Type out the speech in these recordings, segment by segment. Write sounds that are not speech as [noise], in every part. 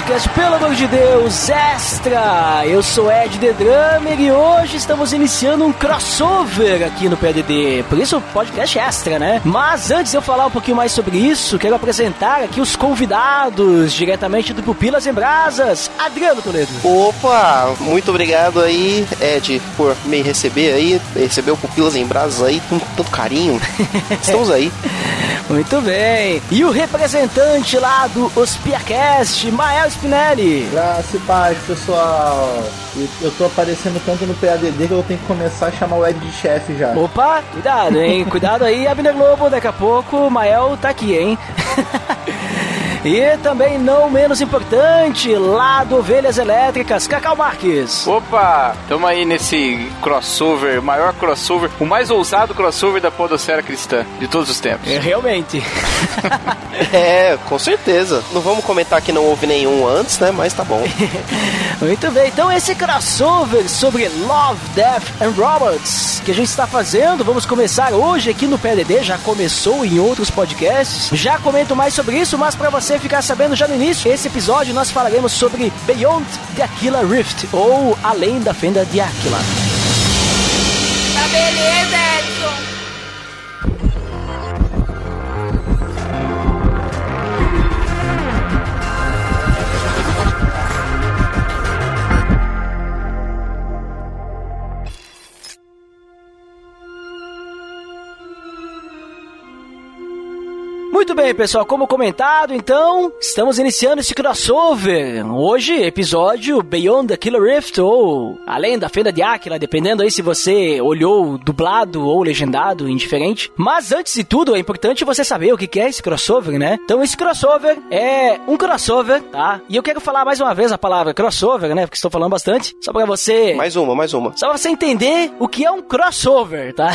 Podcast, pelo amor de Deus, extra! Eu sou Ed The Drummer e hoje estamos iniciando um crossover aqui no PDD. Por isso, podcast extra, né? Mas antes de eu falar um pouquinho mais sobre isso, quero apresentar aqui os convidados diretamente do Pupilas em Brasas, Adriano Toledo. Opa, muito obrigado aí, Ed, por me receber aí, receber o Pupilas em Brasas aí com tanto carinho. [laughs] Estamos aí. Muito bem. E o representante lá do Ospiacast, Mael Spinelli. Graça e paz, pessoal. Eu, eu tô aparecendo tanto no PADD que eu tenho que começar a chamar o Ed de chefe já. Opa, cuidado, hein? cuidado aí, Abner Globo, daqui a pouco o Mael tá aqui, hein? [laughs] E também, não menos importante, lá do Ovelhas Elétricas, Cacau Marques. Opa, tamo aí nesse crossover, maior crossover, o mais ousado crossover da podosfera cristã de todos os tempos. É, realmente. [laughs] É, com certeza. Não vamos comentar que não houve nenhum antes, né? Mas tá bom. [laughs] Muito bem, então esse crossover sobre Love, Death and Robots que a gente está fazendo, vamos começar hoje aqui no PDD, já começou em outros podcasts. Já comento mais sobre isso, mas para você ficar sabendo já no início, esse episódio nós falaremos sobre Beyond the Aquila Rift, ou Além da Fenda de Aquila. Tá beleza, Edson! Muito bem, pessoal, como comentado, então, estamos iniciando esse crossover. Hoje, episódio Beyond the Killer Rift, ou Além da Fenda de Aquila, dependendo aí se você olhou dublado ou legendado, indiferente. Mas antes de tudo, é importante você saber o que é esse crossover, né? Então, esse crossover é um crossover, tá? E eu quero falar mais uma vez a palavra crossover, né? Porque estou falando bastante, só pra você... Mais uma, mais uma. Só pra você entender o que é um crossover, tá?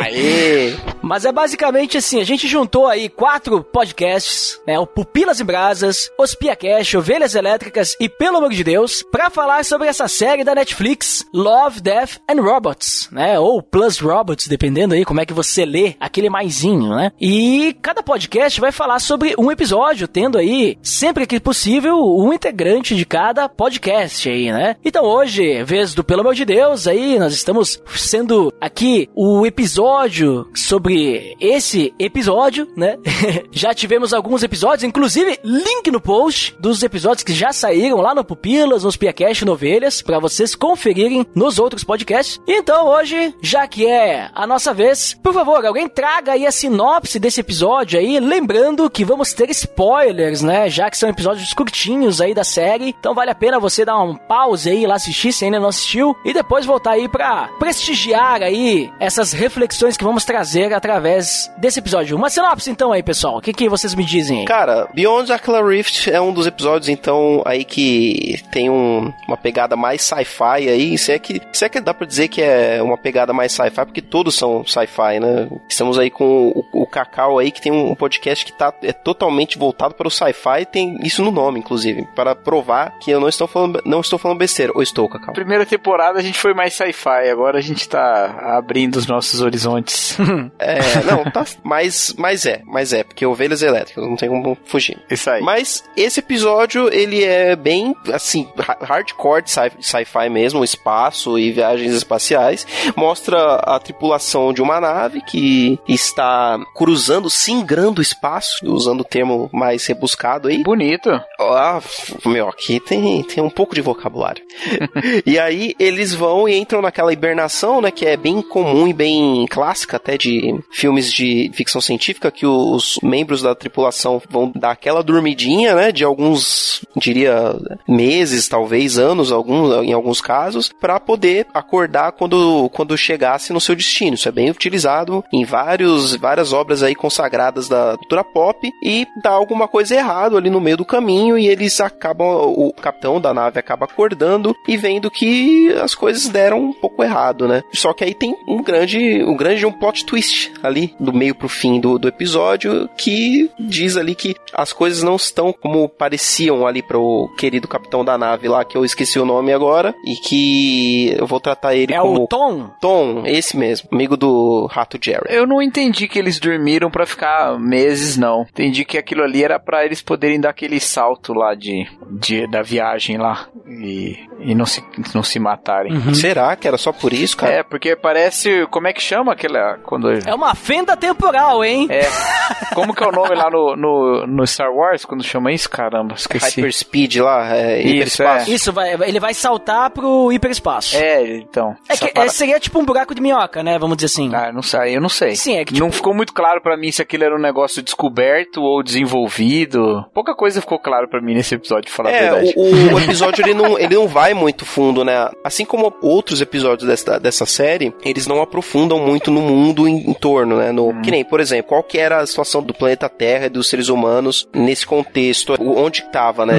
Aê! [laughs] Mas é basicamente assim, a gente juntou aí quatro podcasts, né, o Pupilas em Brasas, Os Piacast, Ovelhas Elétricas e Pelo Amor de Deus, pra falar sobre essa série da Netflix, Love, Death and Robots, né, ou Plus Robots, dependendo aí como é que você lê aquele maisinho, né. E cada podcast vai falar sobre um episódio, tendo aí, sempre que possível, um integrante de cada podcast aí, né. Então hoje, vez do Pelo Amor de Deus, aí nós estamos sendo aqui o episódio sobre esse episódio, né? [laughs] já tivemos alguns episódios, inclusive link no post dos episódios que já saíram lá no Pupilas, nos Piacast Novelhas, para vocês conferirem nos outros podcasts. Então hoje, já que é a nossa vez, por favor, alguém traga aí a sinopse desse episódio aí, lembrando que vamos ter spoilers, né? Já que são episódios curtinhos aí da série, então vale a pena você dar um pause aí lá assistir se ainda não assistiu e depois voltar aí para prestigiar aí essas reflexões que vamos trazer através desse episódio. Uma sinopse então aí, pessoal. O que, que vocês me dizem aí? Cara, Beyond Aquila Rift é um dos episódios, então, aí que tem um- uma pegada mais sci-fi aí. Se é, que, se é que dá pra dizer que é uma pegada mais sci-fi, porque todos são sci-fi, né? Estamos aí com o, o Cacau aí, que tem um podcast que tá, é totalmente voltado para o sci-fi, tem isso no nome, inclusive, para provar que eu não estou falando, não estou falando besteira. Ou estou, Cacau? Primeira temporada a gente foi mais sci-fi, agora a gente tá abrindo os nossos horizontes. [laughs] É, não, tá. Mas, mas é, mas é, porque ovelhas elétricas, não tem como fugir. Isso aí. Mas esse episódio, ele é bem, assim, ha- hardcore sci-fi mesmo, espaço e viagens espaciais. Mostra a tripulação de uma nave que está cruzando, singrando o espaço, usando o termo mais rebuscado aí. Bonito. Ah, meu, aqui tem, tem um pouco de vocabulário. [laughs] e aí eles vão e entram naquela hibernação, né, que é bem comum e bem clássica até de filmes de ficção científica, que os membros da tripulação vão dar aquela dormidinha, né, de alguns, diria, meses, talvez anos, alguns, em alguns casos, para poder acordar quando, quando chegasse no seu destino. Isso é bem utilizado em vários, várias obras aí consagradas da cultura pop e dá alguma coisa errado ali no meio do caminho e eles acabam, o capitão da nave acaba acordando e vendo que as coisas deram um pouco errado, né? Só que aí tem um grande, um grande um plot twist ali do meio pro fim do, do episódio que diz ali que as coisas não estão como pareciam ali pro querido capitão da nave lá, que eu esqueci o nome agora, e que eu vou tratar ele É como o Tom? Tom, esse mesmo, amigo do Rato Jerry. Eu não entendi que eles dormiram pra ficar meses, não. Entendi que aquilo ali era pra eles poderem dar aquele salto lá de, de da viagem lá e, e não, se, não se matarem. Uhum. Será que era só por isso, cara? É, porque parece. Como é que chama aquela. Quando. É uma fenda temporal, hein? É. [laughs] Como que é o nome lá no, no, no Star Wars quando chama isso? Caramba, esqueci. Hyperspeed lá, é, Isso, hiperespaço. Isso, vai, ele vai saltar pro hiperespaço. É, então. É que para- é, seria tipo um buraco de minhoca, né? Vamos dizer assim. Ah, não sei, eu não sei. Sim, é que, Não tipo- ficou muito claro pra mim se aquilo era um negócio descoberto ou desenvolvido. Pouca coisa ficou claro pra mim nesse episódio, pra falar a É, verdade. o, o [laughs] episódio ele não, ele não vai muito fundo, né? Assim como outros episódios dessa, dessa série, eles não aprofundam muito no mundo em, em torno, né? No, Que nem, por exemplo, qual que era a situação do planeta Terra e dos seres humanos nesse contexto, onde tava, né?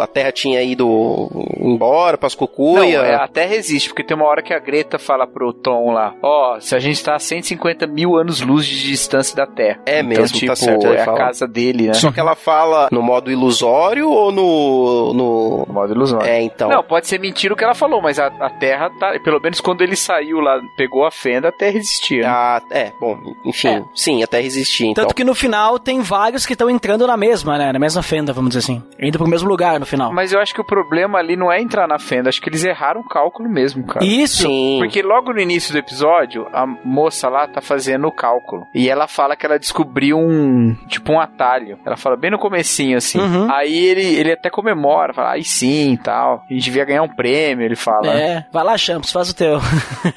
A Terra tinha ido embora pras Não, cucuia. é, a Terra existe, porque tem uma hora que a Greta fala pro Tom lá, ó, se a gente tá a 150 mil anos-luz de distância da Terra. É então, mesmo, tipo, tá certo, é a fala. casa dele, né? Só que ela fala no modo ilusório ou no. no... Modo ilusório. É, então. Não, pode ser mentira o que ela falou, mas a, a Terra tá. Pelo menos quando ele saiu lá, pegou a fenda, a Terra existia. né? Ah, é, bom, enfim, É. sim, até resistir, então. Tanto que no final tem vários que estão entrando na mesma, né? Na mesma fenda, vamos dizer assim. Indo pro mesmo lugar no final. Mas eu acho que o problema ali não é entrar na fenda, acho que eles erraram o cálculo mesmo, cara. Isso. Sim. Porque logo no início do episódio, a moça lá tá fazendo o cálculo. E ela fala que ela descobriu um, tipo um atalho. Ela fala bem no comecinho, assim. Uhum. Aí ele, ele até comemora, fala, aí sim, e tal. A gente devia ganhar um prêmio, ele fala. É, vai lá, Champs, faz o teu. [laughs]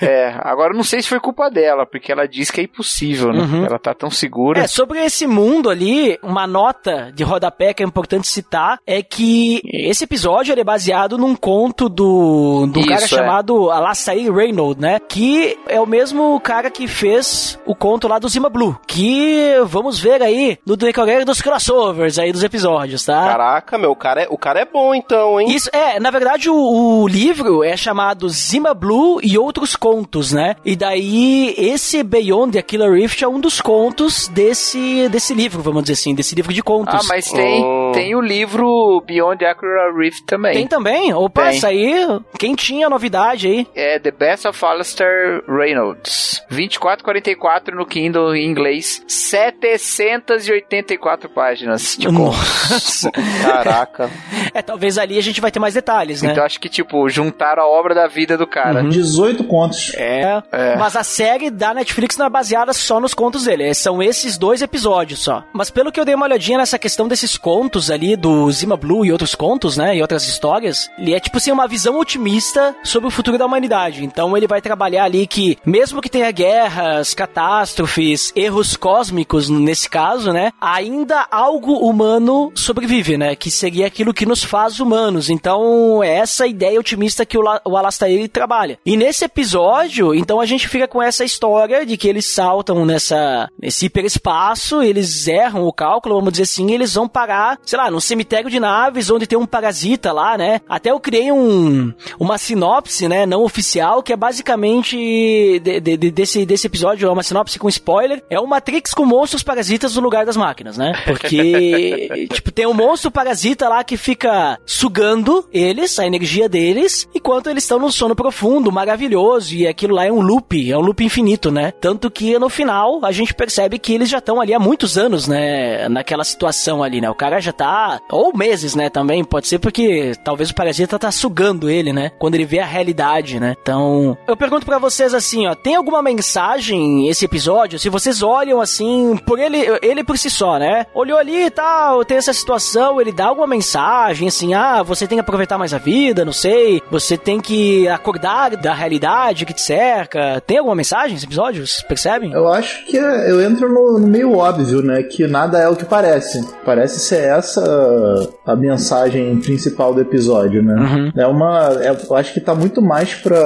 É, agora eu não sei se foi culpa dela, porque ela diz que é impossível, né? Uhum. Ela tá tão segura. É, sobre esse mundo ali, uma nota de rodapé que é importante citar é que esse episódio ele é baseado num conto do, do Isso, cara é. chamado Alastair Reynolds, né? Que é o mesmo cara que fez o conto lá do Zima Blue. Que vamos ver aí no decorrer dos crossovers aí dos episódios, tá? Caraca, meu, o cara, é, o cara é bom então, hein? Isso, é, na verdade o, o livro é chamado Zima Blue e Outros Contos, né? E daí esse Beyond the Killer Rift é um dos contos desse, desse livro, vamos dizer assim, desse livro de contos. Ah, mas tem, Oh. tem o livro Beyond the Accurate Rift também. Tem também? Opa, Tem. isso aí, quem tinha novidade aí? É The Best of Alistair Reynolds. 2444 no Kindle em inglês. 784 páginas de conto. Nossa. Caraca. é, talvez ali a gente vai ter mais detalhes, né? Então acho que, tipo, juntaram a obra da vida do cara. 18 contos. É, É. mas a série da Netflix não é baseada só nos contos dele, são esses dois episódios só. Mas pelo que eu dei uma olhadinha nessa questão desses contos ali, do Zima Blue e outros contos, né, e outras histórias, ele é tipo assim, uma visão otimista sobre o futuro da humanidade. Então ele vai trabalhar ali que, mesmo que tenha guerras, catástrofes, erros cósmicos nesse caso, né, ainda algo humano sobrevive, né, que seria aquilo que nos faz humanos. Então é essa ideia otimista que o, o Alastair trabalha. E nesse episódio, então a gente fica com essa história de que eles saltam nessa nesse hiperespaço, eles erram o cálculo, vamos dizer assim, e eles vão parar, sei lá, num cemitério de naves onde tem um parasita lá, né? Até eu criei um uma sinopse, né, não oficial, que é basicamente de- de- de- desse desse episódio, é uma sinopse com spoiler, é o Matrix com monstros parasitas no lugar das máquinas, né? Porque [laughs] tipo tem um monstro parasita lá que fica sugando eles, a energia deles, enquanto eles estão num sono profundo, maravilhoso, e aquilo lá é um loop, é um loop infinito, né? Tanto que no final a gente percebe que eles já estão ali há muitos anos, né? Naquela situação ali, né? O cara já tá. Ou meses, né? Também pode ser porque talvez o parasita tá sugando ele, né? Quando ele vê a realidade, né? Então, eu pergunto pra vocês assim, ó, tem alguma mensagem esse episódio? Se vocês olham assim, por ele, ele por si só, né? Olhou ali e tal, tem essa situação, ele dá alguma mensagem assim, ah, você tem que aproveitar mais a vida, não sei, você tem que acordar da realidade que te cerca. Tem alguma mensagem nesse episódio? Vocês percebem? Eu acho que é- eu entro no, no meio óbvio, né? Que nada é o que parece. Parece ser essa a mensagem principal do episódio, né? Uhum. É uma. é- eu acho que tá muito mais pra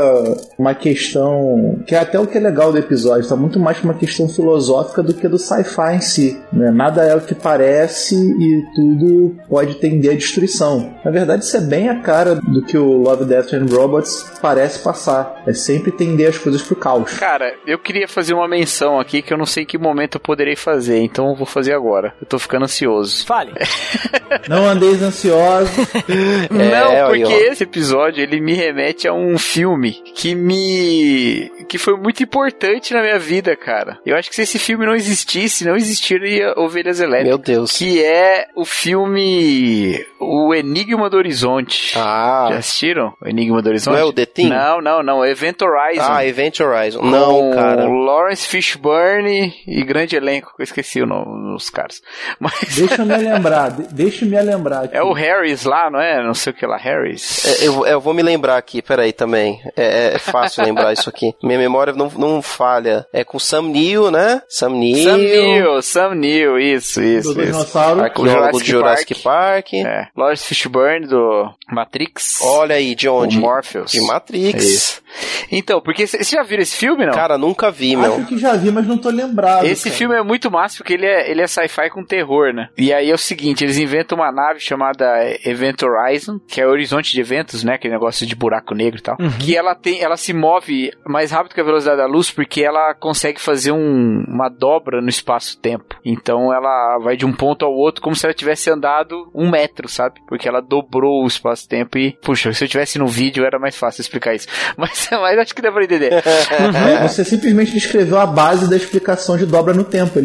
uma questão. Que é até o que é legal do episódio, tá muito mais pra uma questão filosófica do que do sci-fi em si. Né? Nada é o que parece e tudo pode tender à destruição. Na verdade, isso é bem a cara do do que o Love, Death and Robots parece passar. É sempre tender as coisas pro caos. Cara, eu queria fazer uma menção aqui que eu não sei em que momento eu poderei fazer, então eu vou fazer agora. Eu tô ficando ansioso. Fale. [laughs] Não andeis ansiosos. [laughs] não, É, porque esse episódio ele me remete a um filme que me. que foi muito importante na minha vida, cara. Eu acho que se esse filme não existisse, não existiria Ovelhas Elétricas. Meu Deus. Que é o filme O Enigma do Horizonte. Já Ah, assistiram? O Enigma do Horizonte? não é o The Thing? Não, não, não. Event Horizon. Ah, Event Horizon. Com Não, cara. Lawrence Fishburne e grande elenco, que eu esqueci o nome dos caras. [laughs] Mas Deixa eu me lembrar, de- deixa eu me lembrar. Aqui. é o Harris lá, não é? Não sei o que lá, Harris. É, eu, eu vou me lembrar aqui, peraí também. É, é fácil lembrar isso aqui. Minha memória não, não falha. É com Sam Neill, né? Sam Neill. Sam Neill, Sam Neill, isso, isso, do isso. dinossauro. Arqueólogo de Jurassic Park. É. Lawrence Fishburne do Matrix. Olha aí, de onde? O Morpheus. De Matrix. Isso. Então, porque vocês já viram esse filme, não? Cara, nunca vi, Acho meu. que já vi, mas não tô lembrado. Esse cara. filme é muito massa porque ele é, ele é sci-fi com terror, né? E aí é o seguinte, eles inventam uma nave chamada Event Horizon, que é horizonte de eventos, né? Aquele negócio de buraco negro e tal. Que ela tem, ela se move mais rápido que a velocidade da luz porque ela consegue fazer um- uma dobra no espaço-tempo. Então ela vai de um ponto ao outro como se ela tivesse andado um metro, sabe? Porque ela dobrou o espaço-tempo e, puxa, se eu tivesse no vídeo era mais fácil explicar isso. [laughs] Mas, mas acho que dá pra entender. É, você simplesmente descreveu a base da explicação de dobra no tempo. É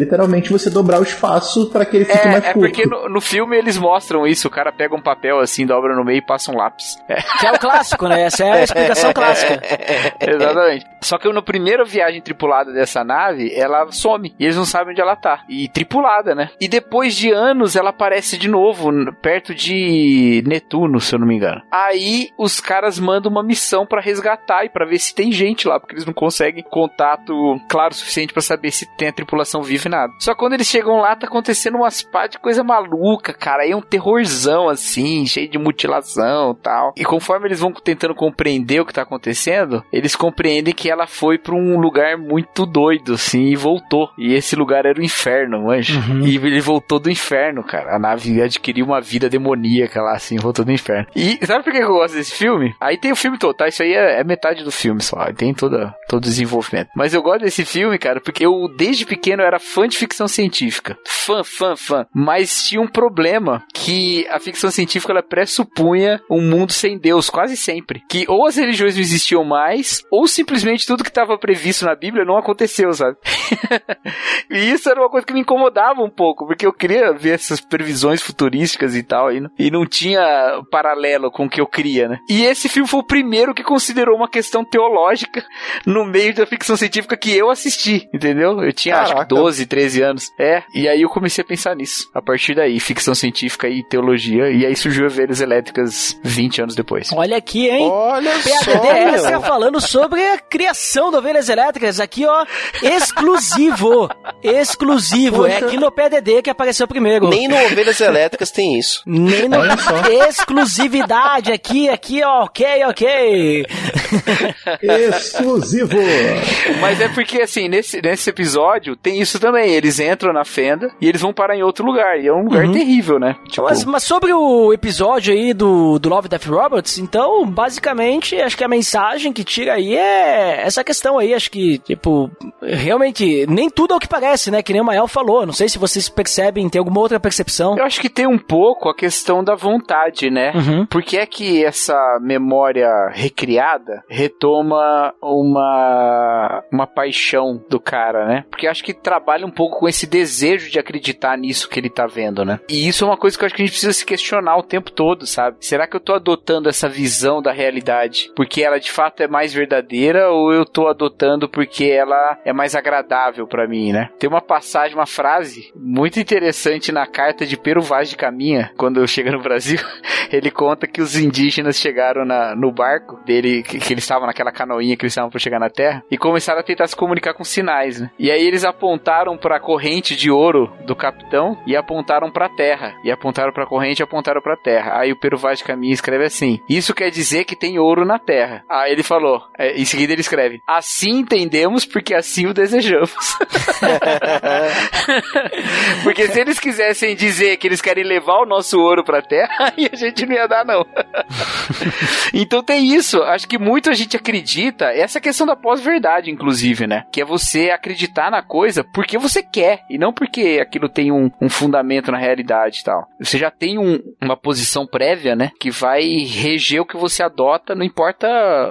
literalmente você dobrar o espaço para que ele fique mais É, é curto. porque no, no filme eles mostram isso. O cara pega um papel assim, dobra no meio e passa um lápis. É, Que é o clássico, né? Essa é a explicação [laughs] clássica. [laughs] exatamente. Só que na primeira viagem tripulada dessa nave, ela some. E eles não sabem onde ela tá. E tripulada, né? E depois de anos, ela aparece de novo, perto de Netuno, se eu não me engano. Aí os caras mandam uma missão pra resgatar e pra ver se tem gente lá, porque eles não conseguem contato claro o suficiente pra saber se tem a tripulação viva e nada. Só que quando eles chegam lá, tá acontecendo umas pá de coisa maluca, cara. Aí é um terrorzão assim, cheio de mutilação e tal. E conforme eles vão tentando compreender o que tá acontecendo, eles compreendem que ela foi pra um lugar muito doido, assim, e voltou. E esse lugar era o inferno, manja. E ele voltou do inferno, cara. A nave adquiriu uma vida demoníaca lá, assim, voltou do inferno. E sabe por que eu gosto desse filme? Aí tem o filme todo, tá? Isso aí é, é metade do filme só. Tem toda, todo o desenvolvimento. Mas eu gosto desse filme, cara, porque eu, desde pequeno, era fã de ficção científica. Fã, fã, fã. Mas tinha um problema que a ficção científica, ela pressupunha um mundo sem Deus, quase sempre. Que ou as religiões não existiam mais, ou simplesmente tudo que estava previsto na Bíblia não aconteceu, sabe? [laughs] e isso era uma coisa que me incomodava um pouco, porque eu queria ver essas previsões futurísticas e tal, e não, e não tinha paralelo com o que eu queria, né? E esse filme foi o primeiro que considerou uma questão teológica no meio da ficção científica que eu assisti, entendeu? Eu tinha acho que Caraca. 12, 13 anos. É, e aí eu comecei a pensar nisso. A partir daí, ficção científica e teologia, e aí surgiu Ovelhas Elétricas 20 anos depois. Olha aqui, hein? Olha PADD só, meu. falando sobre a criação de ovelhas elétricas. Aqui, ó, exclusivo. Exclusivo. É aqui no PDD que apareceu primeiro. Nem no Ovelhas Elétricas tem isso. Nem no... Olha só. Exclusividade aqui, aqui, ó, ok, ok. Exclusivo! Mas é porque, assim, nesse, nesse episódio tem isso também. Eles entram na fenda e eles vão parar em outro lugar. E é um lugar terrível, né? Tipo, Mas, mas sobre o episódio aí do, do Love Death Robots, então, basicamente, acho que a mensagem que tira aí é essa questão aí. Acho que, tipo, realmente, nem tudo é o que parece, né? Que nem o Mael falou. Não sei se vocês percebem, tem alguma outra percepção. Eu acho que tem um pouco a questão da vontade, né? Uhum. Por que é que essa memória recriada retoma uma, uma paixão do cara, né? Porque acho que trabalha um pouco com esse desejo de acreditar nisso que ele tá vendo, né? E isso é uma coisa que eu acho que a gente precisa se questionar o tempo todo, sabe? Será que eu tô adotando essa visão da realidade porque ela de fato é mais verdadeira ou eu tô adotando porque ela é mais agradável pra mim, né? Tem uma passagem, uma frase muito interessante na carta de Pero Vaz de Caminha, quando chega no Brasil. [laughs] Ele conta que os indígenas chegaram na- no barco dele, que, que eles estavam naquela canoinha que eles estavam pra chegar na Terra, e começaram a tentar se comunicar com sinais, né? E aí eles apontaram pra corrente de ouro do capitão e apontaram pra terra. E apontaram pra corrente e apontaram pra terra. Aí o Pero Vaz de Caminha escreve assim: Isso quer dizer que tem ouro na terra. Aí ele falou, é, em seguida ele escreve: Assim entendemos porque assim o desejamos. [laughs] porque se eles quisessem dizer que eles querem levar o nosso ouro pra terra, [laughs] aí a gente não ia dar, não. [laughs] então tem isso. Acho que muita gente acredita. Essa a questão da pós-verdade, inclusive, né? Que é você acreditar na coisa porque você quer e não porque aquilo tem um, um fundamento na realidade e tal. Você já tem um- uma posição prévia, né? Que vai reger o que você adota, não importa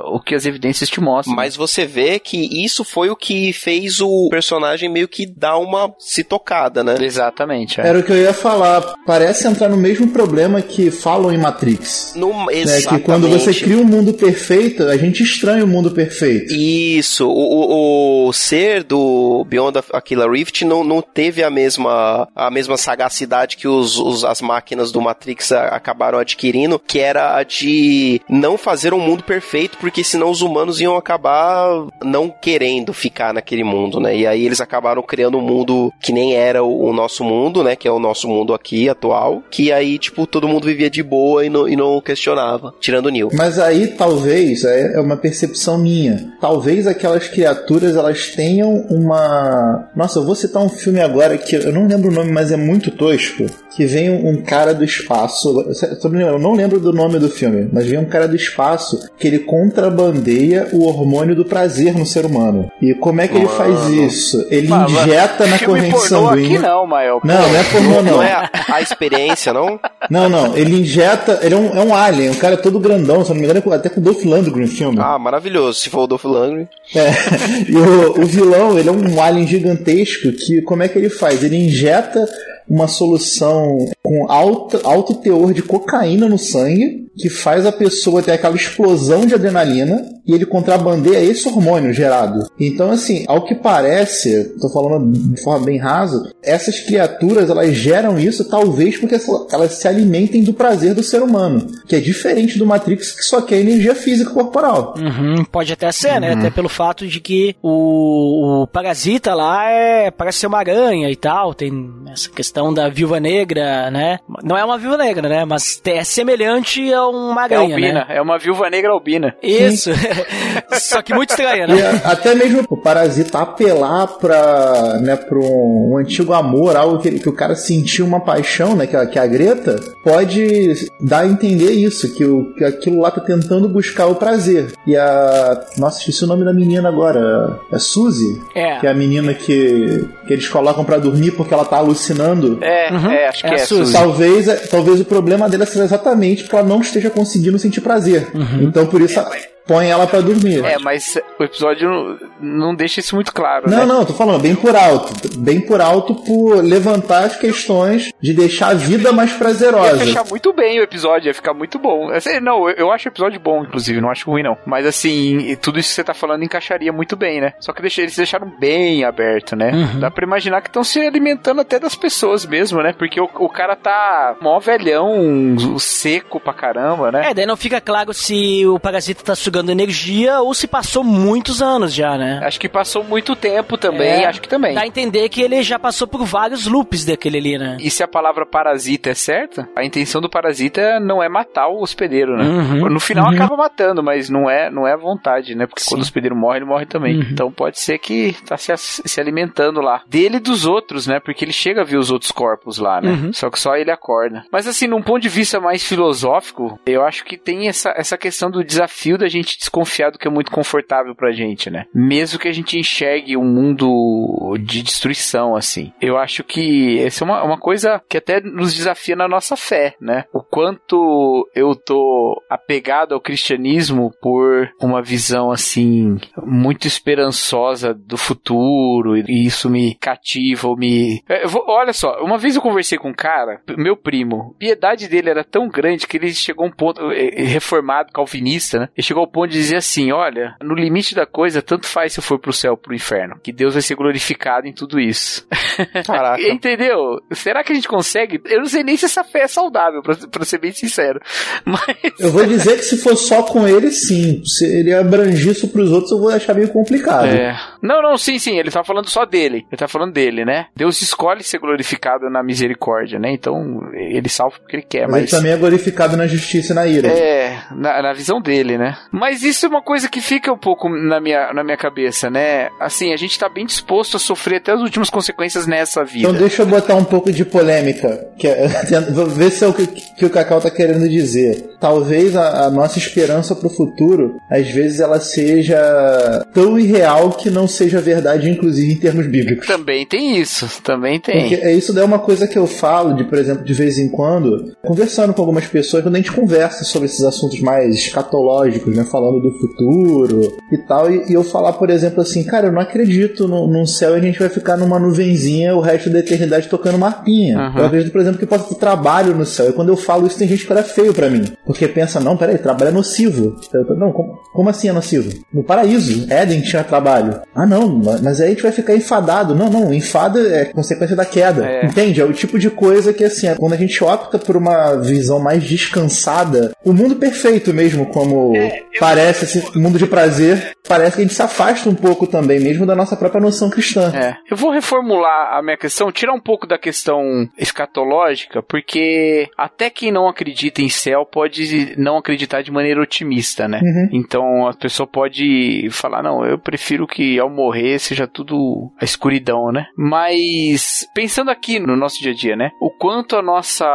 o que as evidências te mostram. Mas você vê que isso foi o que fez o personagem meio que dar uma se tocada, né? Exatamente. é. Era o que eu ia falar. Parece entrar no mesmo problema que falam em Matrix. No, Né? exatamente. Que quando você cria um mundo perfeito, a gente estranha o mundo perfeito. Isso, o, o, o ser do Beyond a Killer Rift não, não teve a mesma, a mesma sagacidade que os, os- as máquinas do Matrix a- acabaram adquirindo, que era a de não fazer um mundo perfeito, porque senão os humanos iam acabar não querendo ficar naquele mundo, né? E aí eles acabaram criando um mundo que nem era o, o nosso mundo, né? Que é o nosso mundo aqui atual, que aí, tipo, todo mundo vivia de boa e não, e não questionava, tirando o Neil. Mas aí talvez, é é uma percepção minha, talvez aquelas criaturas elas tenham uma. Nossa, eu vou citar um filme agora que eu não lembro o nome, mas é muito tosco. Que vem um cara do espaço. Eu não lembro do nome do filme, mas vem um cara do espaço que ele contrabandeia o hormônio do prazer no ser humano. E como é que ele faz Mano. isso? Ele mas, injeta [laughs] na filme corrente pornô aqui sanguínea. não, Mael. Não, não é pornô, Não, não. é a, experiência, não? Não, não. Ele injeta. Ele é um, é um alien, um cara todo grandão, se não me engano, é até com o Dolph Lundgren filme. Ah, maravilhoso. Se for o Dolph Lundgren. É. [laughs] E o, o vilão, ele é um alien gigantesco que, como é que ele faz? Ele injeta uma solução com alto, alto teor de cocaína no sangue, que faz a pessoa ter aquela explosão de adrenalina, e ele contrabandeia esse hormônio gerado. Então, assim, ao que parece, tô falando de forma bem rasa, essas criaturas, elas geram isso talvez porque elas se alimentem do prazer do ser humano, que é diferente do Matrix, que só quer energia física corporal. Uhum, pode até ser, né? Até pelo fato de que o, o parasita lá é parece ser uma aranha e tal. Tem essa questão da viúva negra, né? Não é uma viúva negra, né? Mas é semelhante a uma É aranha, albina, né? é uma viúva negra albina. Isso. [laughs] Só que muito estranha, E né? a- até mesmo o Parasita apelar pra, né, pra um, um antigo amor, algo que, que o cara sentiu uma paixão, né, que, a- que a Greta, pode dar a entender isso, que, o, que aquilo lá tá tentando buscar o prazer. E a. Nossa, esqueci o nome da menina agora. É Suzy? É. Que é a menina que, que eles colocam pra dormir porque ela tá alucinando. É, é, acho que É é, a Suzy. Talvez, talvez o problema dela seja exatamente porque ela não esteja conseguindo sentir prazer. Então por isso põe ela pra dormir. É, mas o episódio não, deixa isso muito claro, Não, né? não, tô falando bem por alto. Bem por alto por levantar as questões de deixar a vida mais Ia prazerosa. fechar muito bem o episódio, ia ficar muito bom. Assim, não, eu, acho o episódio bom, inclusive, não acho ruim, não. Mas assim, e tudo isso que você tá falando encaixaria muito bem, né? Só que eles deixaram bem aberto, né? Uhum. Dá pra imaginar que estão se alimentando até das pessoas mesmo, né? Porque o, o cara tá mó velhão, seco pra caramba, né? É, daí não fica claro se o parasita tá sugando energia ou se passou muitos anos já, né? Acho que passou muito tempo também, É, acho que também. Dá a entender que ele já passou por vários loops daquele ali, né? E se a palavra parasita é certa, a intenção do parasita não é matar o hospedeiro, né? Uhum. No final Uhum. acaba matando, mas não é, não é a vontade, né? Porque Sim. quando o hospedeiro morre, ele morre também. Uhum. Então pode ser que tá se, se alimentando lá. Dele e dos outros, né? Porque ele chega a ver os outros corpos lá, né? Uhum. Só que só ele acorda. Mas assim, num ponto de vista mais filosófico, eu acho que tem essa, essa questão do desafio da gente desconfiar do que é muito confortável pra gente, né? Mesmo que a gente enxergue um mundo de destruição, assim. Eu acho que essa é uma, uma coisa que até nos desafia na nossa fé, né? O quanto eu tô apegado ao cristianismo por uma visão, assim, muito esperançosa do futuro, e isso me cativa, ou me... Eu vou- olha só, uma vez eu conversei com um cara, meu primo, a piedade dele era tão grande que ele chegou a um ponto, eh, reformado, calvinista, né? Ele chegou ao ponto de dizer assim, olha, no limite da coisa, tanto faz se eu for pro céu ou pro inferno, que Deus vai ser glorificado em tudo isso. [laughs] Caraca. Entendeu? Será que a gente consegue? Eu não sei nem se essa fé é saudável, pra, pra ser bem sincero. [laughs] Mas... Eu vou dizer que se for só com ele, sim. Se ele abrangir isso pros outros, eu vou achar meio complicado. É. Não, não, sim, sim, ele tá falando só dele. Ele tá falando dele, né? Deus escolhe ser glorificado na misericórdia, né? Então, ele salva porque ele quer, Mas ele mas. também é glorificado na justiça e na ira. É, na, na visão dele, né? Mas isso é uma coisa que fica um pouco na minha, na minha cabeça, né? Assim, a gente tá bem disposto a sofrer até as últimas consequências nessa vida. Então deixa eu botar um pouco de polêmica. Que é, [laughs] vou ver se é o que, que o Cacau tá querendo dizer. Talvez a, a nossa esperança pro futuro, às vezes ela seja tão irreal que não seja verdade, inclusive em termos bíblicos. Também tem isso, também tem. Porque é isso daí é uma coisa que eu falo, de, por exemplo, de vez em quando, conversando com algumas pessoas, quando a gente conversa sobre esses assuntos mais escatológicos, né? Falando do futuro e tal, e, e eu falar, por exemplo, assim, cara, eu não acredito no, num céu e a gente vai ficar numa nuvenzinha o resto da eternidade tocando marpinha. Uhum. Eu acredito, por exemplo, que possa ter trabalho no céu. E quando eu falo isso, tem gente que olha feio pra mim. Porque pensa, não, peraí, trabalho é nocivo. Eu, não, como, como assim é nocivo? No paraíso, Éden tinha trabalho. Ah, não, mas aí a gente vai ficar enfadado. Não, não, enfado é consequência da queda. É. Entende? É o tipo de coisa que, assim, quando a gente opta por uma visão mais descansada, o mundo perfeito mesmo, como parece, assim, mundo de prazer, parece que a gente se afasta um pouco também, mesmo da nossa própria noção cristã. É. Eu vou reformular a minha questão, tirar um pouco da questão escatológica, porque até quem não acredita em céu pode não acreditar de maneira otimista, né? Uhum. Então a pessoa pode falar, não, eu prefiro que ao morrer seja tudo a escuridão, né? Mas pensando aqui no nosso dia a dia, né? O quanto a nossa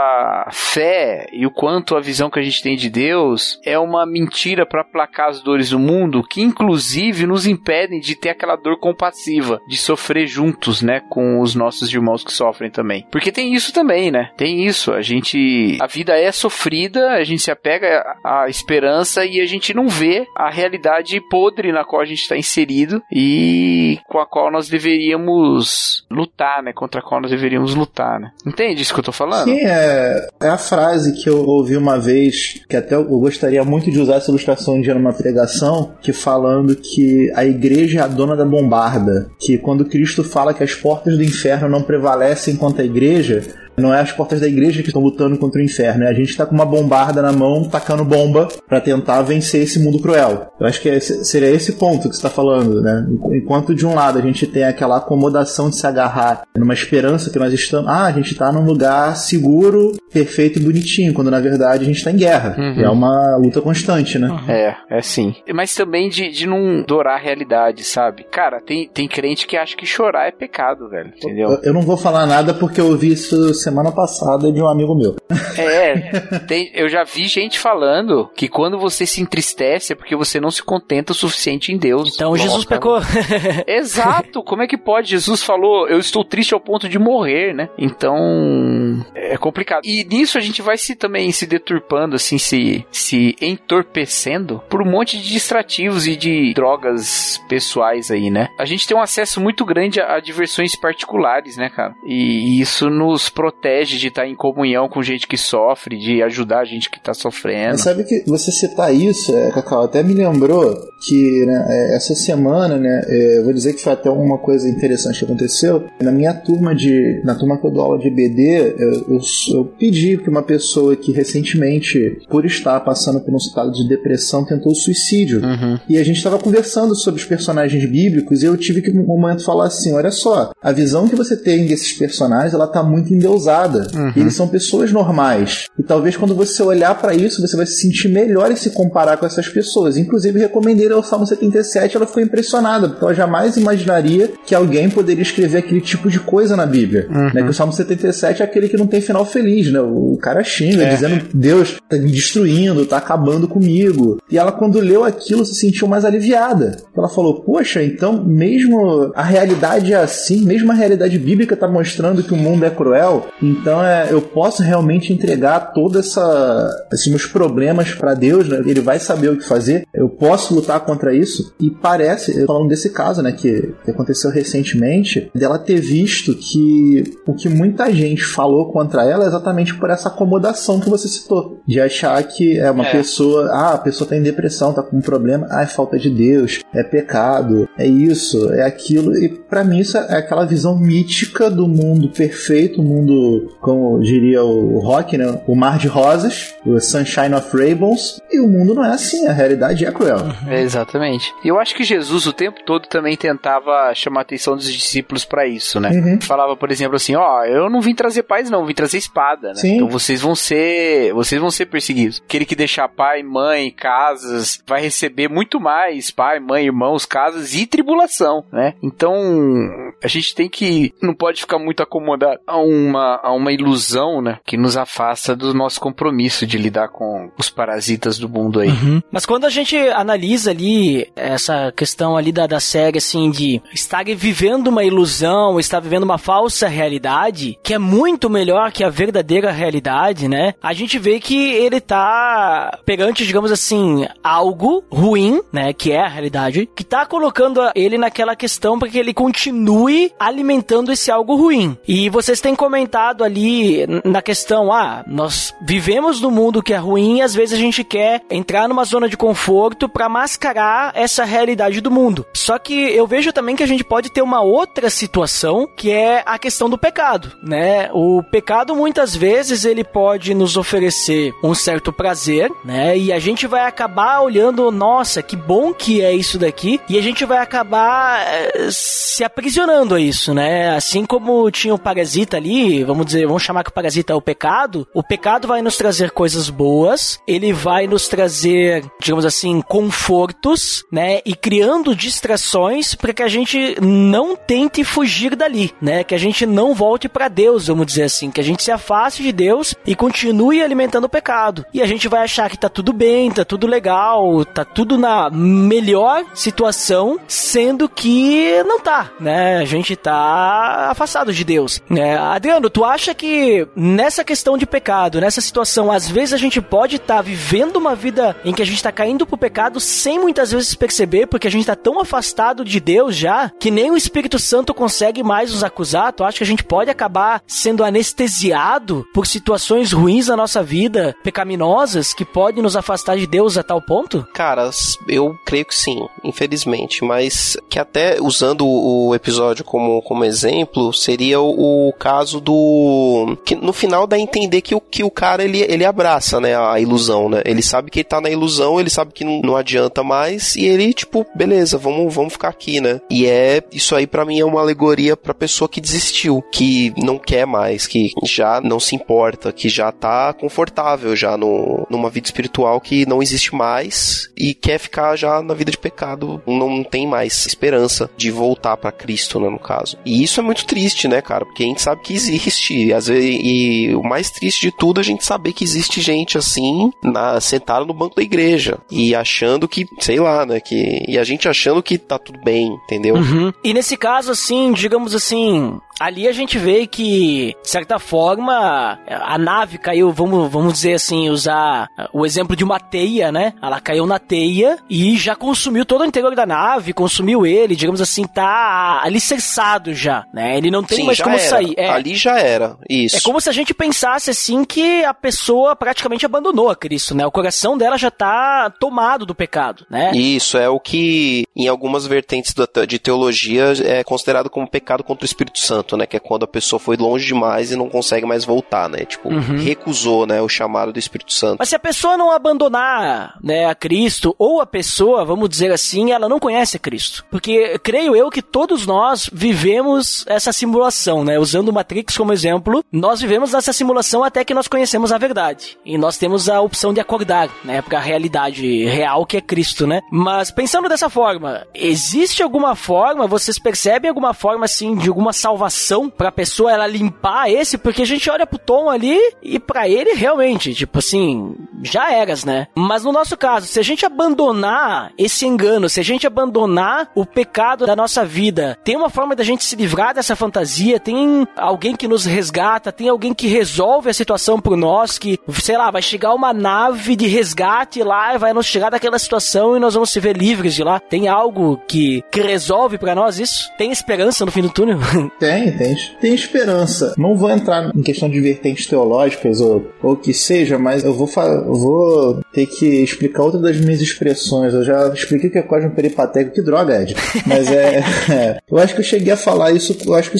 fé e o quanto a visão que a gente tem de Deus é uma mentira para aplacar as dores do mundo, que inclusive nos impedem de ter aquela dor compassiva, de sofrer juntos, né, com os nossos irmãos que sofrem também. Porque tem isso também, né? Tem isso. A gente. A vida é sofrida, a gente se apega à esperança e a gente não vê a realidade podre na qual a gente está inserido e com a qual nós deveríamos lutar, né? Contra a qual nós deveríamos lutar, né? Entende isso que eu tô falando? Sim, é, é a frase que eu ouvi uma vez, que até eu gostaria muito de usar essa ilustração um dia numa pregação, que falando que a igreja é a dona da bombarda. Que quando Cristo fala que as portas do inferno não prevalecem contra a igreja, não é as portas da igreja que estão lutando contra o inferno, é a gente tá com uma bombarda na mão, tacando bomba para tentar vencer esse mundo cruel. Eu acho que esse- seria esse ponto que você tá falando, né? Enquanto de um lado a gente tem aquela acomodação de se agarrar numa esperança que nós estamos, ah, a gente tá num lugar seguro, perfeito e bonitinho, quando na verdade a gente tá em guerra. Uhum. É uma luta constante, né? É, é sim. Mas também de, de não dourar a realidade, sabe? Cara, tem, tem crente que acha que chorar é pecado, velho. Entendeu? Eu- Eu não vou falar nada porque eu ouvi isso semana passada de um amigo meu. É, [laughs] tem- eu já vi gente falando que quando você se entristece é porque você não se contenta o suficiente em Deus. Então Jesus Coloca- pecou. [laughs] Exato, como é que pode? Jesus falou, eu estou triste ao ponto de morrer, né? Então, é complicado. E nisso a gente vai se também se deturpando, assim, se, se entorpecendo por um monte de distrativos e de drogas pessoais aí, né? A gente tem um acesso muito grande a, a diversões particulares, né, cara? E isso nos protege de estar em comunhão com gente que sofre, de ajudar a gente que tá sofrendo. Mas sabe que você citar isso, é, Cacau, até me lembrou que né, é, essa semana, né, é, vou dizer que foi até uma coisa interessante que aconteceu. Na minha turma de, na turma que eu dou aula de BD, eu, eu, eu pedi para uma pessoa que recentemente, por estar passando por um estado de depressão, tentou suicídio. Uhum. E a gente estava conversando sobre os personagens bíblicos e eu tive que, num momento, falar assim: olha só, a visão que você tem desses personagens ela tá muito endeusada. Uhum. Eles são pessoas normais. E talvez quando você olhar para isso, você vai se sentir melhor e se comparar com essas pessoas. Inclusive, recomendei o Salmo 77, ela foi impressionada, porque ela jamais imaginaria que alguém poderia escrever aquele tipo de coisa na Bíblia. Né? Que o Salmo 77 é aquele que não tem final feliz, né? O cara xinga, É. dizendo Deus tá me destruindo, tá acabando comigo. E ela, quando leu aquilo, se sentiu mais aliviada. Ela falou: Poxa, então, mesmo a realidade é assim, mesmo a realidade bíblica tá mostrando que o mundo é cruel, então é, eu posso realmente entregar toda essa esses meus problemas para Deus, né? Ele vai saber o que fazer. Eu posso lutar contra isso. E parece, falando desse caso, né, que, que aconteceu recentemente, dela ter visto que o que muita gente falou contra ela é exatamente por essa acomodação que você citou, de achar que é uma É. pessoa, ah, a pessoa tá em depressão, tá com um problema, ah, é falta de Deus, é pecado, é isso, é aquilo. E pra mim isso é aquela visão mítica do mundo perfeito, mundo como diria o Rock, né? O mar de rosas, o Sunshine of Rainbows, e o mundo não é assim, a realidade é cruel. É, exatamente. E eu acho que Jesus o tempo todo também tentava chamar a atenção dos discípulos pra isso, né? Uhum. Falava, por exemplo, assim, ó, eu não vim trazer paz não, vim trazer espada, né? Sim. Então vocês vão ser, vocês vão ser perseguidos. Aquele que deixar pai, mãe, casas, vai receber muito mais pai, mãe, irmãos, casas e tribulação, né? Então, a gente tem que não pode ficar muito acomodado a uma a uma ilusão, né, que nos afasta do nosso compromisso de lidar com os parasitas do mundo aí. Mas quando a gente analisa ali essa questão ali da, da série, assim, de estar vivendo uma ilusão, estar vivendo uma falsa realidade, que é muito melhor que a verdadeira realidade, né? A gente vê que ele tá perante, digamos assim, algo ruim, né? Que é a realidade, que tá colocando ele naquela questão para que ele continue alimentando esse algo ruim. E vocês têm comentado ali na questão, ah, nós vivemos no mundo que é ruim e às vezes a gente quer entrar numa zona de conforto para mascarar essa realidade do mundo. Só que eu vejo também que a gente pode ter uma outra situação, que é a questão do pecado, né? O pecado muitas vezes ele pode nos oferecer um certo prazer, né? E a gente vai acabar olhando, nossa, que bom que é isso daqui, e a gente vai acabar eh, se aprisionando a isso, né? Assim como tinha o parasita ali, vamos dizer, vamos chamar que o parasita é o pecado, o pecado vai nos trazer coisas boas, ele vai nos trazer, digamos assim, confortos, né? E criando distrações para que a gente não tente fugir dali, né? Que a gente não volte para Deus, vamos dizer assim, que a gente se afaste de Deus e continue alimentando o pecado. E a gente vai achar que tá tudo bem, tá tudo legal, tá tudo na melhor situação, sendo que não tá, né? A gente tá afastado de Deus. né? Adriano, tu acha que nessa questão de pecado, nessa situação, às vezes a gente pode estar vivendo uma vida em que a gente tá caindo pro pecado sem muitas vezes perceber, porque a gente tá tão afastado de Deus já, que nem o Espírito Santo consegue mais nos acusar? Tu acha que a gente pode acabar sendo anestesiado por situações ruins na nossa vida, pecaminosas, que podem nos afastar de Deus a tal ponto? Cara, eu creio que sim, infelizmente, mas que até usando o episódio como, como exemplo, seria o caso do. Que no final dá a entender que o, que o cara ele, ele abraça, né, a ilusão, né? Ele sabe que ele tá na ilusão, ele sabe que não, não adianta mais, e ele, tipo, beleza, vamos, vamos ficar aqui, né? E é. Isso aí para mim é uma alegoria pra pessoa que desistiu, que não quer mais, que já não se importa, que já tá confortável já no, numa vida espiritual que não existe mais e quer ficar já na vida de pecado, não tem mais esperança de voltar pra Cristo, né, no caso. E isso é muito triste, né, cara? Porque a gente sabe que existe, e, às vezes, e o mais triste de tudo é a gente saber que existe gente assim, na, sentada no banco da igreja e achando que, sei lá, né, que e a gente achando que tá tudo bem, entendeu? Uhum. E nesse caso, assim, digamos assim, ali a gente vê que, de certa forma, a nave caiu, vamos, vamos dizer assim, usar o exemplo de uma teia, né? Ela caiu na teia e já consumiu todo o interior da nave, consumiu ele, digamos assim, tá alicerçado já, né? Ele não tem Sim, mais como era. sair. É, Ali já era, isso. é como se a gente pensasse assim que a pessoa praticamente abandonou a Cristo, né? O coração dela já tá tomado do pecado, né? Isso é o que em algumas vertentes de teologia é considerado como pecado contra o Espírito Santo, né? Que é quando a pessoa foi longe demais e não consegue mais voltar, né? Tipo, recusou, né, o chamado do Espírito Santo. Mas se a pessoa não abandonar, né, a Cristo, ou a pessoa, vamos dizer assim, ela não conhece a Cristo. Porque creio eu que todos nós vivemos essa simulação, né? Usando Matrix como exemplo, nós vivemos nessa simulação até que nós conhecemos a verdade. E nós temos a opção de acordar, né, para a realidade real que é Cristo, né? Mas pensando dessa forma, existe alguma forma, vocês percebem alguma forma assim de alguma salvação pra pessoa ela limpar esse? Porque a gente olha pro Tom ali e pra ele realmente, tipo assim, já eras, né? Mas no nosso caso, se a gente abandonar esse engano, se a gente abandonar o pecado da nossa vida, tem uma forma da gente se livrar dessa fantasia, tem alguém que nos resgata, tem alguém que resolve a situação por nós, que, sei lá, vai chegar uma nave de resgate lá e vai nos tirar daquela situação e nós vamos se ver livres de lá. Tem algo que, que resolve pra nós isso? Tem esperança no fim do túnel? Tem, Tem, tem, tem esperança. Não vou entrar em questão de vertentes teológicas ou o que seja, mas eu vou, vou ter que explicar outra das minhas expressões. Eu já expliquei que é cosmo peripatético. Que droga, Ed. Mas é, [laughs] é, Eu acho que eu cheguei a falar isso. Eu acho que,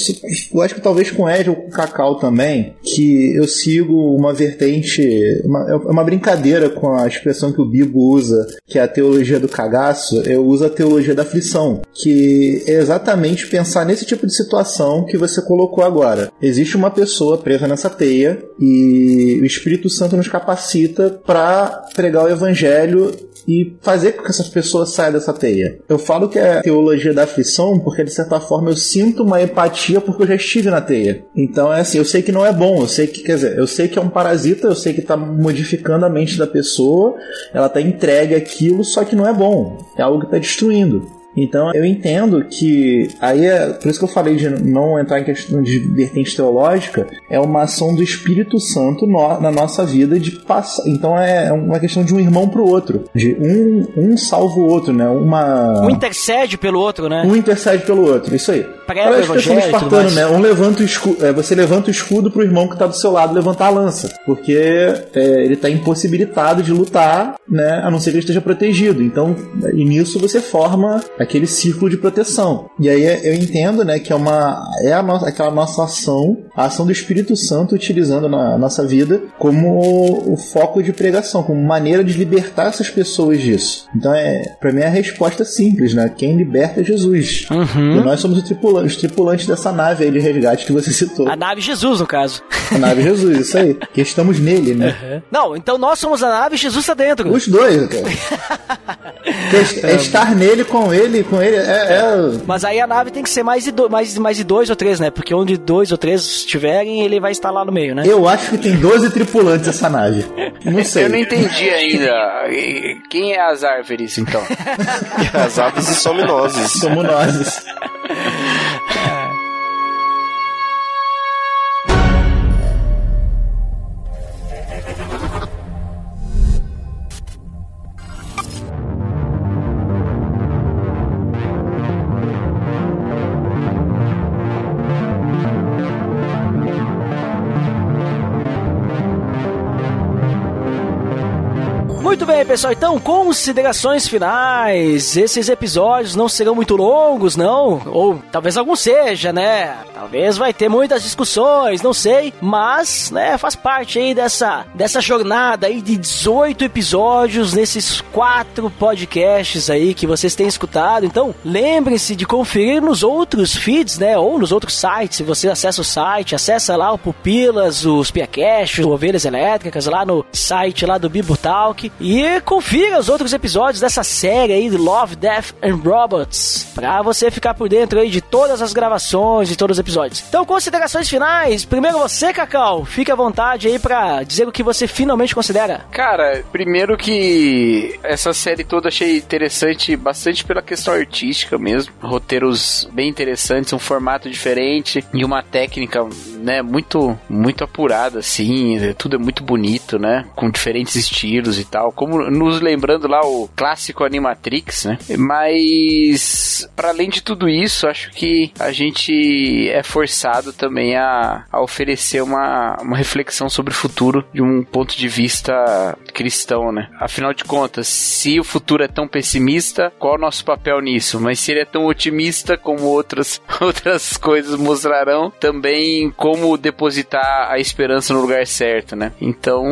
eu acho que talvez com o Ed ou com o Cacau também, que eu sigo uma vertente. Uma, é uma brincadeira com a expressão que o Bibo usa, que é a teologia do cagaço. Eu uso a teologia da aflição, que é exatamente pensar nesse tipo de situação que você colocou agora. Existe uma pessoa presa nessa teia e o Espírito Santo nos capacita para pregar o evangelho e fazer com que essas pessoas saiam dessa teia. Eu falo que é teologia da aflição porque, de certa forma, eu sinto uma empatia porque eu já estive na teia. Então, é assim, eu sei que não é bom, eu sei que, quer dizer, eu sei que é um parasita, eu sei que está modificando a mente da pessoa, ela está entregue àquilo, só que não é bom. É algo que está destruindo. Então eu entendo que aí é por isso que eu falei de não entrar em questão de vertente teológica, é uma ação do Espírito Santo no, na nossa vida de passar. Então é, é uma questão de um irmão pro outro, de um, um salva o outro, né? Uma um intercede pelo outro, né? Um intercede pelo outro, isso aí. Para a expressão espartano, né? Um levanta o escudo, é, você levanta o escudo pro irmão que tá do seu lado levantar a lança, porque é, ele tá impossibilitado de lutar, né? A não ser que ele esteja protegido. Então, e nisso você forma aquele círculo de proteção. E aí eu entendo, né, que é uma é a nossa, aquela nossa ação, a ação do Espírito Santo utilizando na nossa vida como o foco de pregação, como maneira de libertar essas pessoas disso. Então é, para mim é a resposta simples, né? Quem liberta é Jesus. Uhum. E nós somos os tripulantes, os tripulantes dessa nave aí de resgate que você citou. A nave Jesus, no caso. A nave Jesus, isso aí. [laughs] Que estamos nele, né? Uhum. Não, então nós somos a nave e Jesus está dentro. Os dois, cara. [laughs] é estar nele com ele com ele, é, é... Mas aí a nave tem que ser mais de, do, mais, mais de dois ou três, né? Porque onde dois ou três estiverem, ele vai estar lá no meio, né? Eu acho que tem 12 tripulantes essa nave. Não sei. Eu não entendi ainda. Quem é as árvores, então? [laughs] as aves e somos nós. Pessoal, então, considerações finais. Esses episódios não serão muito longos, não. Ou talvez algum seja, né? Talvez vai ter muitas discussões, não sei. Mas, né, faz parte aí dessa, dessa jornada aí de 18 episódios nesses quatro podcasts aí que vocês têm escutado. Então, lembrem-se de conferir nos outros feeds, né? Ou nos outros sites. Se você acessa o site, acessa lá o Pupilas, os Piacash, Ovelhas Elétricas, lá no site lá do Bibotalk. E confira os outros episódios dessa série aí de Love, Death and Robots pra você ficar por dentro aí de todas as gravações e todos os episódios. Então, considerações finais. Primeiro você, Cacau, fique à vontade aí pra dizer o que você finalmente considera. Cara, primeiro que essa série toda achei interessante bastante pela questão artística mesmo. Roteiros bem interessantes, um formato diferente e uma técnica, né, muito muito apurada assim, tudo é muito bonito, né, com diferentes estilos e tal. Como nos lembrando lá o clássico Animatrix, né? Mas para além de tudo isso, acho que a gente é forçado também a, a oferecer uma, uma reflexão sobre o futuro de um ponto de vista cristão, né? Afinal de contas, se o futuro é tão pessimista, qual é o nosso papel nisso? Mas se ele é tão otimista como outras, [laughs] outras coisas mostrarão, também como depositar a esperança no lugar certo, né? Então,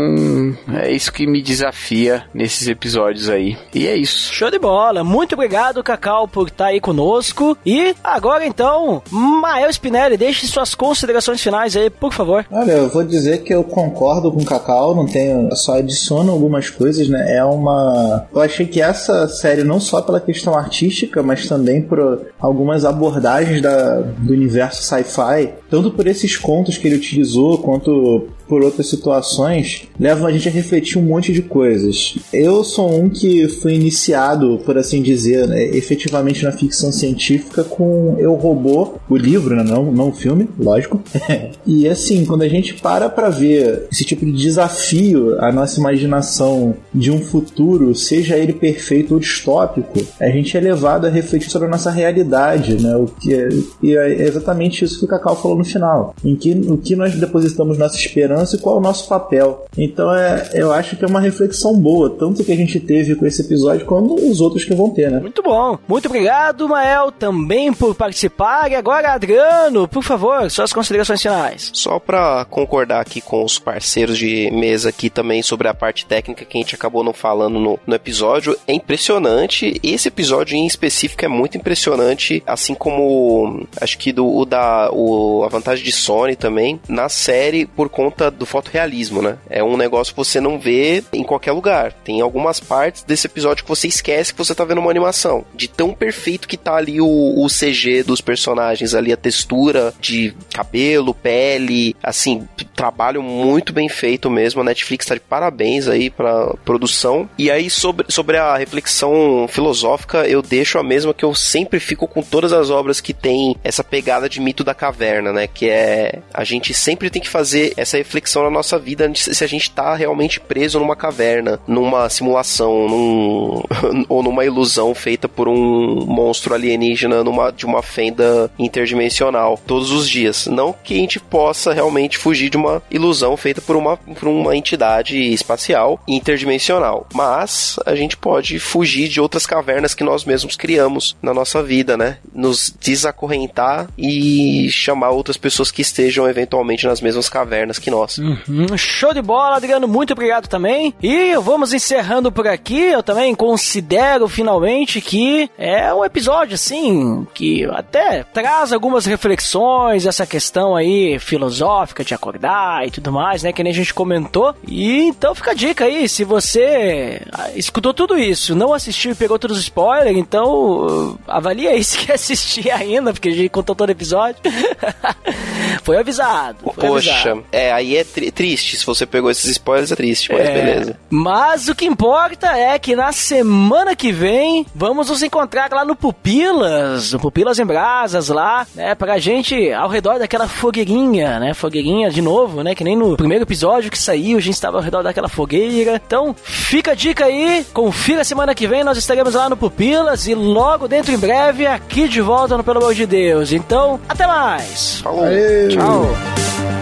é isso que me desafia nesses episódios aí. E é isso. Show de bola. Muito obrigado, Cacau, por estar aí conosco. E agora então, Mael Spinelli, deixe suas considerações finais aí, por favor. Olha, eu vou dizer que eu concordo com o Cacau, não tenho, só adiciono algumas coisas, né? É uma. Eu achei que essa série, não só pela questão artística, mas também por algumas abordagens da, do universo sci-fi, tanto por esses contos que ele utilizou, quanto por outras situações, levam a gente a refletir um monte de coisas. Eu sou um que foi iniciado, por assim dizer, né, efetivamente na ficção científica com Eu Robô, o livro, né, não, não o filme, lógico. [laughs] e assim, quando a gente para pra ver esse tipo de desafio à nossa imaginação de um futuro, seja ele perfeito ou distópico, a gente é levado a refletir sobre a nossa realidade, né? O que é, e é exatamente isso que o Cacau falou no final. Em que, o que nós depositamos nossa esperança e qual é o nosso papel. Então é, eu acho que é uma reflexão boa, tanto que a gente teve com esse episódio, como os outros que vão ter, né? Muito bom. Muito obrigado, Mael, também por participar. E agora, Adriano, por favor, suas considerações finais. Só para concordar aqui com os parceiros de mesa aqui também sobre a parte técnica que a gente acabou não falando no, no episódio, é impressionante. Esse episódio em específico é muito impressionante, assim como acho que do o da o, a vantagem de Sony também na série por conta do fotorrealismo, né? É um negócio que você não vê em qualquer lugar. Tem algumas partes desse episódio que você esquece que você tá vendo uma animação. De tão perfeito que tá ali o, o CG dos personagens, ali a textura de cabelo, pele, assim, trabalho muito bem feito mesmo. A Netflix tá de parabéns aí pra produção. E aí, sobre, sobre a reflexão filosófica, eu deixo a mesma que eu sempre fico com todas as obras que tem essa pegada de mito da caverna, né? Que é a gente sempre tem que fazer essa reflexão na nossa vida se a gente está realmente preso numa caverna, numa simulação, num, [laughs] ou numa ilusão feita por um monstro alienígena numa, de uma fenda interdimensional todos os dias. Não que a gente possa realmente fugir de uma ilusão feita por uma, por uma entidade espacial interdimensional, mas a gente pode fugir de outras cavernas que nós mesmos criamos na nossa vida, né? Nos desacorrentar e chamar outras pessoas que estejam eventualmente nas mesmas cavernas que nós nós. Uhum. Show de bola, Adriano. Muito obrigado também. E vamos encerrando por aqui. Eu também considero finalmente que é um episódio assim que até traz algumas reflexões, essa questão aí filosófica de acordar e tudo mais, né? Que nem a gente comentou. E então fica a dica aí, se você ah, escutou tudo isso, não assistiu e pegou todos os spoilers, então avalia aí [laughs] se quer assistir ainda, porque a gente contou todo o episódio. [laughs] foi avisado. Foi Poxa, avisado. é, aí é tri triste. Se você pegou esses spoilers, é triste, mas é, beleza. Mas o que importa é que na semana que vem vamos nos encontrar lá no Pupilas, no Pupilas em Brasas lá, né? Pra gente ao redor daquela fogueirinha, né? Fogueirinha de novo, né? Que nem no primeiro episódio que saiu, a gente estava ao redor daquela fogueira. Então, fica a dica aí, confira semana que vem, nós estaremos lá no Pupilas e logo dentro em breve aqui de volta no Pelo Amor de Deus. Então, até mais! Falou! Aê. Tchau!